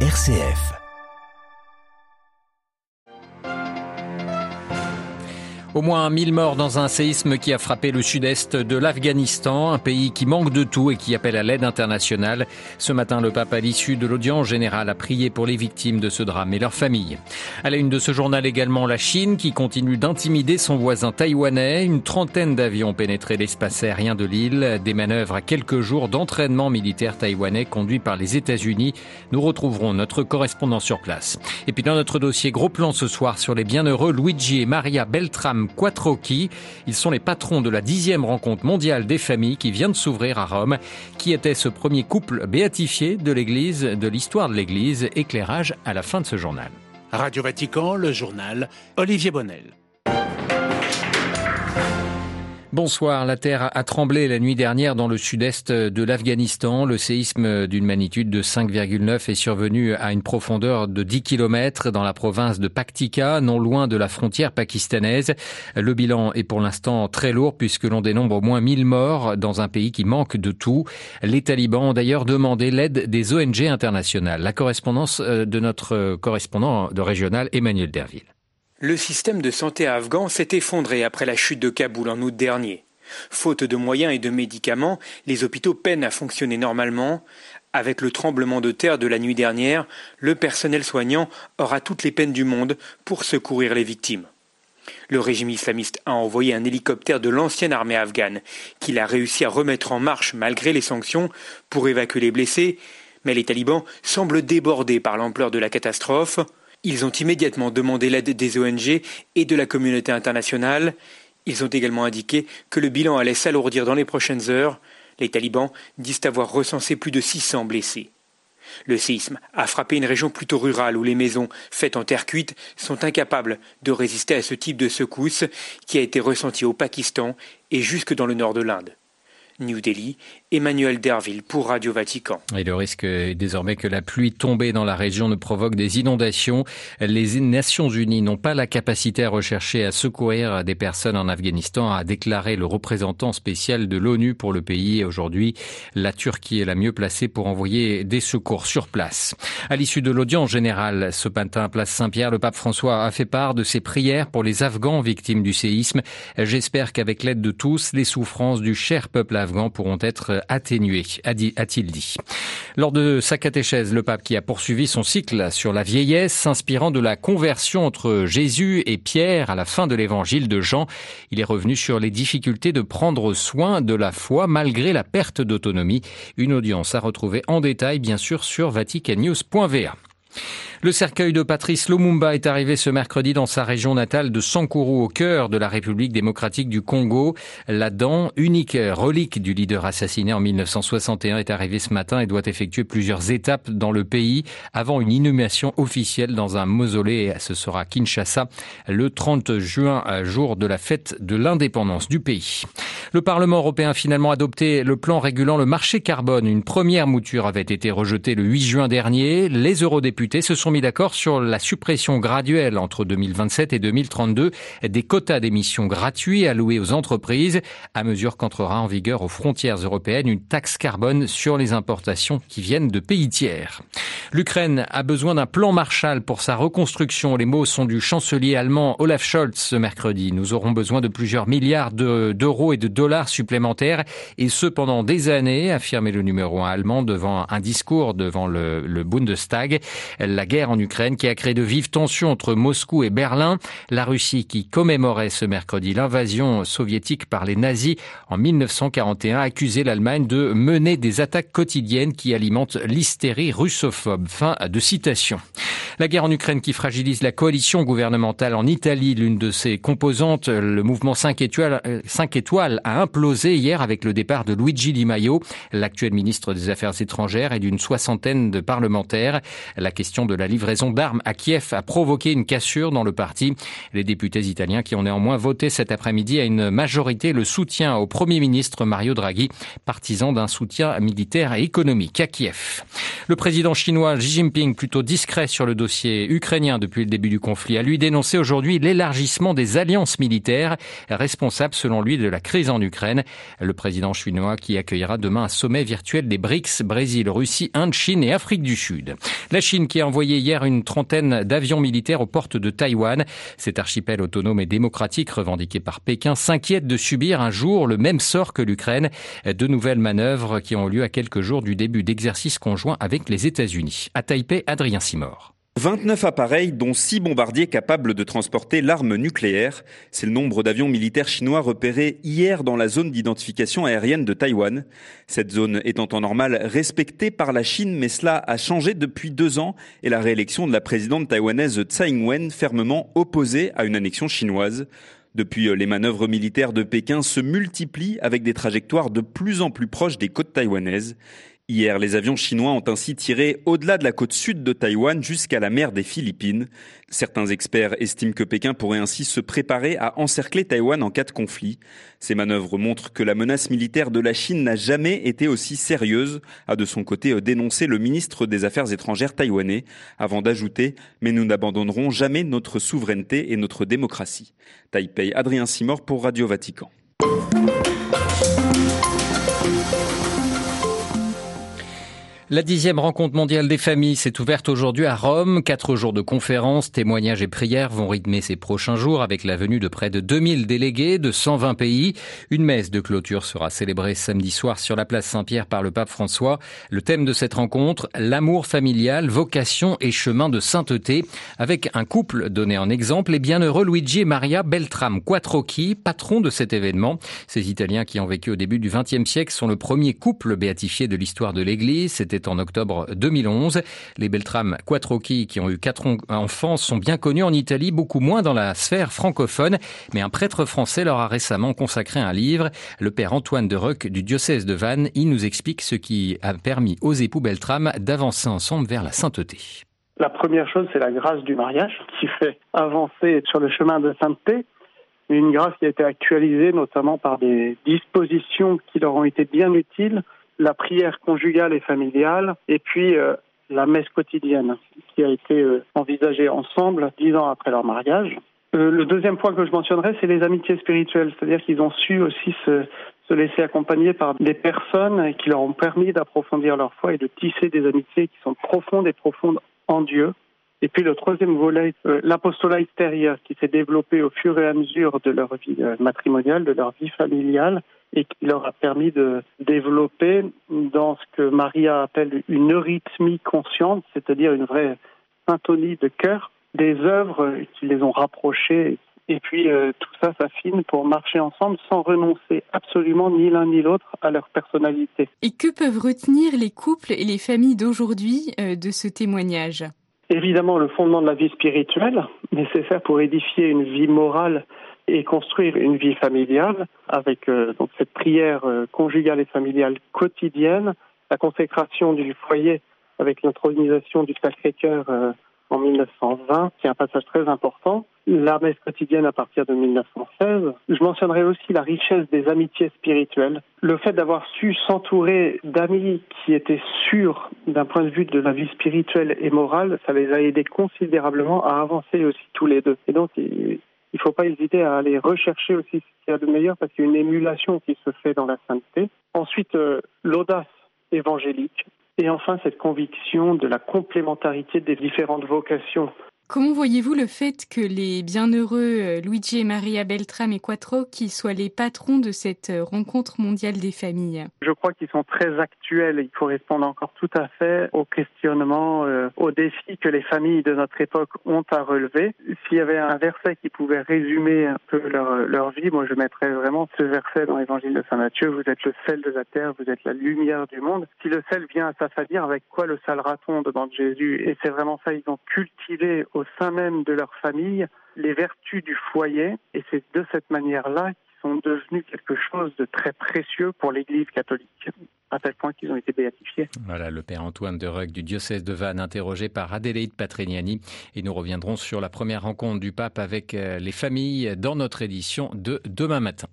RCF. Au moins 1000 morts dans un séisme qui a frappé le sud-est de l'Afghanistan, un pays qui manque de tout et qui appelle à l'aide internationale. Ce matin, le pape, à l'issue de l'audience générale, a prié pour les victimes de ce drame et leurs familles. À la une de ce journal également, la Chine qui continue d'intimider son voisin taïwanais. Une trentaine d'avions ont pénétré l'espace aérien de l'île. Des manœuvres à quelques jours d'entraînement militaire taïwanais conduits par les États-Unis. Nous retrouverons notre correspondant sur place. Et puis dans notre dossier, gros plan ce soir sur les bienheureux Luigi et Maria Beltram Quattrocchi. Ils sont les patrons de la dixième rencontre mondiale des familles qui vient de s'ouvrir à Rome. Qui était ce premier couple béatifié de l'Église, de l'histoire de l'Église Éclairage à la fin de ce journal. Radio Vatican, le journal Olivier Bonnel. Bonsoir. La terre a tremblé la nuit dernière dans le sud-est de l'Afghanistan. Le séisme d'une magnitude de 5,9 est survenu à une profondeur de 10 km dans la province de Paktika, non loin de la frontière pakistanaise. Le bilan est pour l'instant très lourd puisque l'on dénombre au moins 1000 morts dans un pays qui manque de tout. Les talibans ont d'ailleurs demandé l'aide des ONG internationales. La correspondance euh, de notre correspondant de régional Emmanuel Derville. Le système de santé afghan s'est effondré après la chute de Kaboul en août dernier. Faute de moyens et de médicaments, les hôpitaux peinent à fonctionner normalement. Avec le tremblement de terre de la nuit dernière, le personnel soignant aura toutes les peines du monde pour secourir les victimes. Le régime islamiste a envoyé un hélicoptère de l'ancienne armée afghane, qu'il a réussi à remettre en marche malgré les sanctions pour évacuer les blessés, mais les talibans semblent débordés par l'ampleur de la catastrophe. Ils ont immédiatement demandé l'aide des ONG et de la communauté internationale. Ils ont également indiqué que le bilan allait s'alourdir dans les prochaines heures. Les talibans disent avoir recensé plus de 600 blessés. Le séisme a frappé une région plutôt rurale où les maisons, faites en terre cuite, sont incapables de résister à ce type de secousse qui a été ressenti au Pakistan et jusque dans le nord de l'Inde. New Delhi, Emmanuel Derville pour Radio Vatican. Et le risque est désormais que la pluie tombée dans la région ne provoque des inondations. Les Nations Unies n'ont pas la capacité à rechercher à secourir des personnes en Afghanistan, a déclaré le représentant spécial de l'ONU pour le pays. Aujourd'hui, la Turquie est la mieux placée pour envoyer des secours sur place. À l'issue de l'audience générale, ce matin Place Saint-Pierre, le pape François a fait part de ses prières pour les Afghans victimes du séisme. J'espère qu'avec l'aide de tous, les souffrances du cher peuple afghan pourront être atténuées, a-t-il dit. Lors de sa catéchèse, le pape qui a poursuivi son cycle sur la vieillesse, s'inspirant de la conversion entre Jésus et Pierre à la fin de l'évangile de Jean, il est revenu sur les difficultés de prendre soin de la foi malgré la perte d'autonomie. Une audience à retrouver en détail, bien sûr, sur vaticannews.va. Le cercueil de Patrice Lumumba est arrivé ce mercredi dans sa région natale de Sankuru, au cœur de la République démocratique du Congo. La dent, unique relique du leader assassiné en 1961, est arrivée ce matin et doit effectuer plusieurs étapes dans le pays avant une inhumation officielle dans un mausolée. Ce sera Kinshasa le 30 juin, jour de la fête de l'indépendance du pays. Le Parlement européen a finalement adopté le plan régulant le marché carbone. Une première mouture avait été rejetée le 8 juin dernier. Les eurodéputés se sont d'accord sur la suppression graduelle entre 2027 et 2032 des quotas d'émissions gratuits alloués aux entreprises, à mesure qu'entrera en vigueur aux frontières européennes une taxe carbone sur les importations qui viennent de pays tiers. L'Ukraine a besoin d'un plan Marshall pour sa reconstruction. Les mots sont du chancelier allemand Olaf Scholz ce mercredi. Nous aurons besoin de plusieurs milliards d'euros et de dollars supplémentaires, et ce pendant des années, affirmé le numéro un allemand devant un discours devant le, le Bundestag. La guerre en Ukraine qui a créé de vives tensions entre Moscou et Berlin. La Russie qui commémorait ce mercredi l'invasion soviétique par les nazis en 1941 a accusé l'Allemagne de mener des attaques quotidiennes qui alimentent l'hystérie russophobe. Fin de citation. La guerre en Ukraine qui fragilise la coalition gouvernementale en Italie, l'une de ses composantes, le mouvement 5 étoiles, 5 étoiles a implosé hier avec le départ de Luigi Di Maio, l'actuel ministre des Affaires étrangères et d'une soixantaine de parlementaires. La question de la livraison d'armes à Kiev a provoqué une cassure dans le parti. Les députés italiens qui ont néanmoins voté cet après-midi à une majorité le soutien au Premier ministre Mario Draghi, partisan d'un soutien militaire et économique à Kiev. Le président chinois Xi Jinping, plutôt discret sur le dossier ukrainien depuis le début du conflit, a lui dénoncé aujourd'hui l'élargissement des alliances militaires, responsable selon lui de la crise en Ukraine. Le président chinois qui accueillera demain un sommet virtuel des BRICS, Brésil, Russie, Inde, Chine et Afrique du Sud. La Chine qui a envoyé hier une trentaine d'avions militaires aux portes de Taïwan. Cet archipel autonome et démocratique revendiqué par Pékin s'inquiète de subir un jour le même sort que l'Ukraine. De nouvelles manœuvres qui ont lieu à quelques jours du début d'exercices conjoints avec les États-Unis. À Taipei, Adrien Simor. 29 appareils, dont 6 bombardiers capables de transporter l'arme nucléaire. C'est le nombre d'avions militaires chinois repérés hier dans la zone d'identification aérienne de Taïwan. Cette zone est en temps normal respectée par la Chine, mais cela a changé depuis deux ans et la réélection de la présidente taïwanaise Tsai Ing-wen fermement opposée à une annexion chinoise. Depuis, les manœuvres militaires de Pékin se multiplient avec des trajectoires de plus en plus proches des côtes taïwanaises. Hier, les avions chinois ont ainsi tiré au-delà de la côte sud de Taïwan jusqu'à la mer des Philippines. Certains experts estiment que Pékin pourrait ainsi se préparer à encercler Taïwan en cas de conflit. Ces manœuvres montrent que la menace militaire de la Chine n'a jamais été aussi sérieuse, a de son côté dénoncé le ministre des Affaires étrangères taïwanais, avant d'ajouter « Mais nous n'abandonnerons jamais notre souveraineté et notre démocratie ». Taipei, Adrien Simor pour Radio Vatican. La dixième rencontre mondiale des familles s'est ouverte aujourd'hui à Rome. Quatre jours de conférences, témoignages et prières vont rythmer ces prochains jours avec la venue de près de 2000 délégués de 120 pays. Une messe de clôture sera célébrée samedi soir sur la place Saint-Pierre par le pape François. Le thème de cette rencontre, l'amour familial, vocation et chemin de sainteté, avec un couple donné en exemple, les bienheureux Luigi et Maria Beltram Quattrocchi, patrons de cet événement. Ces Italiens qui ont vécu au début du XXe siècle sont le premier couple béatifié de l'histoire de l'Église. En octobre 2011. Les Beltram Quattrocchi, qui ont eu quatre enfants, sont bien connus en Italie, beaucoup moins dans la sphère francophone. Mais un prêtre français leur a récemment consacré un livre. Le père Antoine de Roc du diocèse de Vannes, il nous explique ce qui a permis aux époux Beltram d'avancer ensemble vers la sainteté. La première chose, c'est la grâce du mariage qui fait avancer sur le chemin de sainteté. Une grâce qui a été actualisée notamment par des dispositions qui leur ont été bien utiles la prière conjugale et familiale, et puis euh, la messe quotidienne, qui a été euh, envisagée ensemble dix ans après leur mariage. Euh, le deuxième point que je mentionnerai, c'est les amitiés spirituelles, c'est-à-dire qu'ils ont su aussi se, se laisser accompagner par des personnes qui leur ont permis d'approfondir leur foi et de tisser des amitiés qui sont profondes et profondes en Dieu. Et puis le troisième volet, l'apostolat extérieur qui s'est développé au fur et à mesure de leur vie matrimoniale, de leur vie familiale, et qui leur a permis de développer dans ce que Maria appelle une eurythmie consciente, c'est-à-dire une vraie syntonie de cœur, des œuvres qui les ont rapprochés. Et puis euh, tout ça s'affine pour marcher ensemble sans renoncer absolument ni l'un ni l'autre à leur personnalité. Et que peuvent retenir les couples et les familles d'aujourd'hui euh, de ce témoignage? Évidemment, le fondement de la vie spirituelle, nécessaire pour édifier une vie morale et construire une vie familiale avec euh, donc cette prière euh, conjugale et familiale quotidienne, la consécration du foyer avec l'intronisation du Sacré-Cœur euh, en 1920, qui est un passage très important, la messe quotidienne à partir de 1916. Je mentionnerai aussi la richesse des amitiés spirituelles, le fait d'avoir su s'entourer d'amis qui étaient sûrs d'un point de vue de la vie spirituelle et morale, ça les a aidés considérablement à avancer aussi tous les deux. Et donc, il ne faut pas hésiter à aller rechercher aussi ce qu'il y a de meilleur parce qu'il y a une émulation qui se fait dans la sainteté. Ensuite, euh, l'audace évangélique. Et enfin, cette conviction de la complémentarité des différentes vocations Comment voyez-vous le fait que les bienheureux euh, Luigi et Maria Beltram et Quattro qui soient les patrons de cette euh, rencontre mondiale des familles? Je crois qu'ils sont très actuels et ils correspondent encore tout à fait aux questionnements, euh, aux défis que les familles de notre époque ont à relever. S'il y avait un verset qui pouvait résumer un peu leur, vie, moi je mettrais vraiment ce verset dans l'évangile de Saint Matthieu, vous êtes le sel de la terre, vous êtes la lumière du monde. Si le sel vient à s'affadir, avec quoi le salerat-on demande Jésus Et c'est vraiment ça, ils ont cultivé au sein même de leur famille les vertus du foyer et c'est de cette manière-là qu'ils sont devenus quelque chose de très précieux pour l'Église catholique à tel point qu'ils ont été béatifiés. Voilà le Père Antoine de Rug du diocèse de Vannes, interrogé par Adélaïde Patrignani. Et nous reviendrons sur la première rencontre du pape avec euh, les familles dans notre édition de demain matin.